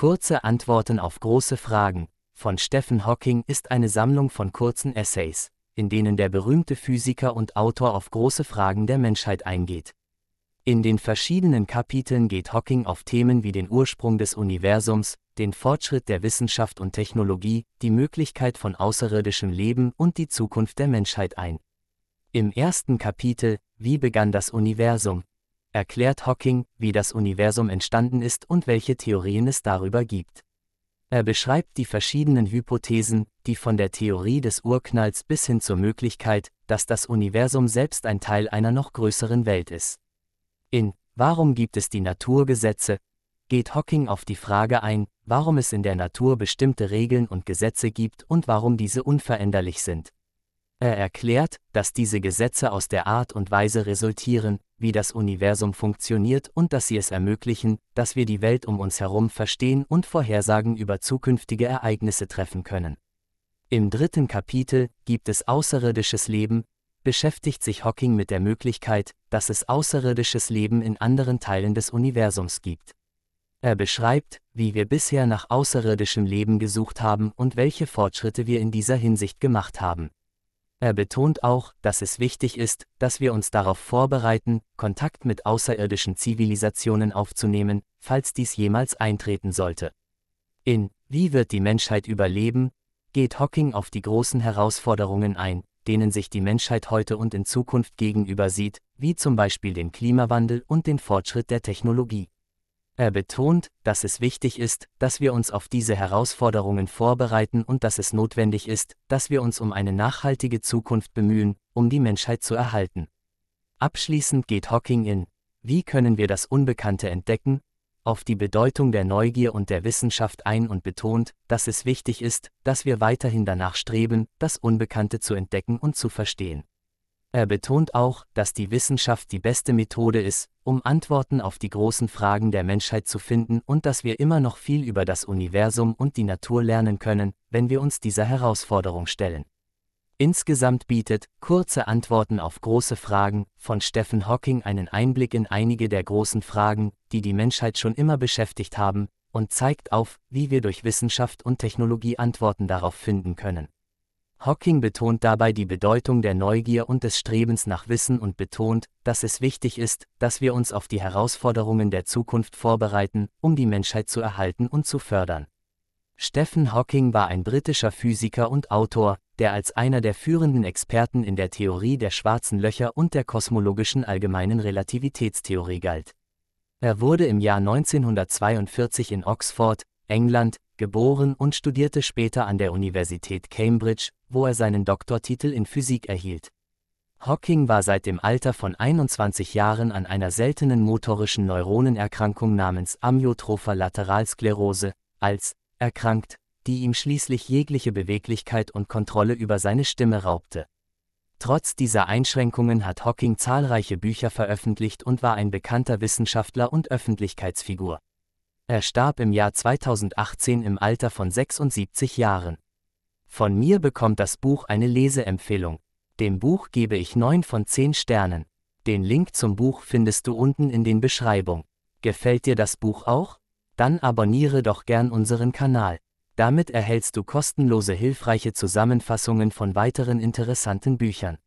Kurze Antworten auf große Fragen von Stephen Hawking ist eine Sammlung von kurzen Essays, in denen der berühmte Physiker und Autor auf große Fragen der Menschheit eingeht. In den verschiedenen Kapiteln geht Hawking auf Themen wie den Ursprung des Universums, den Fortschritt der Wissenschaft und Technologie, die Möglichkeit von außerirdischem Leben und die Zukunft der Menschheit ein. Im ersten Kapitel, Wie begann das Universum, erklärt Hawking, wie das Universum entstanden ist und welche Theorien es darüber gibt. Er beschreibt die verschiedenen Hypothesen, die von der Theorie des Urknalls bis hin zur Möglichkeit, dass das Universum selbst ein Teil einer noch größeren Welt ist. In Warum gibt es die Naturgesetze? geht Hawking auf die Frage ein, warum es in der Natur bestimmte Regeln und Gesetze gibt und warum diese unveränderlich sind. Er erklärt, dass diese Gesetze aus der Art und Weise resultieren, wie das Universum funktioniert und dass sie es ermöglichen, dass wir die Welt um uns herum verstehen und Vorhersagen über zukünftige Ereignisse treffen können. Im dritten Kapitel gibt es außerirdisches Leben, beschäftigt sich Hawking mit der Möglichkeit, dass es außerirdisches Leben in anderen Teilen des Universums gibt. Er beschreibt, wie wir bisher nach außerirdischem Leben gesucht haben und welche Fortschritte wir in dieser Hinsicht gemacht haben. Er betont auch, dass es wichtig ist, dass wir uns darauf vorbereiten, Kontakt mit außerirdischen Zivilisationen aufzunehmen, falls dies jemals eintreten sollte. In Wie wird die Menschheit überleben? geht Hawking auf die großen Herausforderungen ein, denen sich die Menschheit heute und in Zukunft gegenüber sieht, wie zum Beispiel den Klimawandel und den Fortschritt der Technologie. Er betont, dass es wichtig ist, dass wir uns auf diese Herausforderungen vorbereiten und dass es notwendig ist, dass wir uns um eine nachhaltige Zukunft bemühen, um die Menschheit zu erhalten. Abschließend geht Hawking in Wie können wir das Unbekannte entdecken? auf die Bedeutung der Neugier und der Wissenschaft ein und betont, dass es wichtig ist, dass wir weiterhin danach streben, das Unbekannte zu entdecken und zu verstehen. Er betont auch, dass die Wissenschaft die beste Methode ist, um Antworten auf die großen Fragen der Menschheit zu finden und dass wir immer noch viel über das Universum und die Natur lernen können, wenn wir uns dieser Herausforderung stellen. Insgesamt bietet Kurze Antworten auf große Fragen von Stephen Hawking einen Einblick in einige der großen Fragen, die die Menschheit schon immer beschäftigt haben, und zeigt auf, wie wir durch Wissenschaft und Technologie Antworten darauf finden können. Hawking betont dabei die Bedeutung der Neugier und des Strebens nach Wissen und betont, dass es wichtig ist, dass wir uns auf die Herausforderungen der Zukunft vorbereiten, um die Menschheit zu erhalten und zu fördern. Stephen Hawking war ein britischer Physiker und Autor, der als einer der führenden Experten in der Theorie der schwarzen Löcher und der kosmologischen allgemeinen Relativitätstheorie galt. Er wurde im Jahr 1942 in Oxford, England, geboren und studierte später an der Universität Cambridge, wo er seinen Doktortitel in Physik erhielt. Hawking war seit dem Alter von 21 Jahren an einer seltenen motorischen Neuronenerkrankung namens Amyotropher Lateralsklerose, als erkrankt, die ihm schließlich jegliche Beweglichkeit und Kontrolle über seine Stimme raubte. Trotz dieser Einschränkungen hat Hawking zahlreiche Bücher veröffentlicht und war ein bekannter Wissenschaftler und Öffentlichkeitsfigur. Er starb im Jahr 2018 im Alter von 76 Jahren. Von mir bekommt das Buch eine Leseempfehlung. Dem Buch gebe ich 9 von 10 Sternen. Den Link zum Buch findest du unten in den Beschreibung. Gefällt dir das Buch auch? Dann abonniere doch gern unseren Kanal. Damit erhältst du kostenlose hilfreiche Zusammenfassungen von weiteren interessanten Büchern.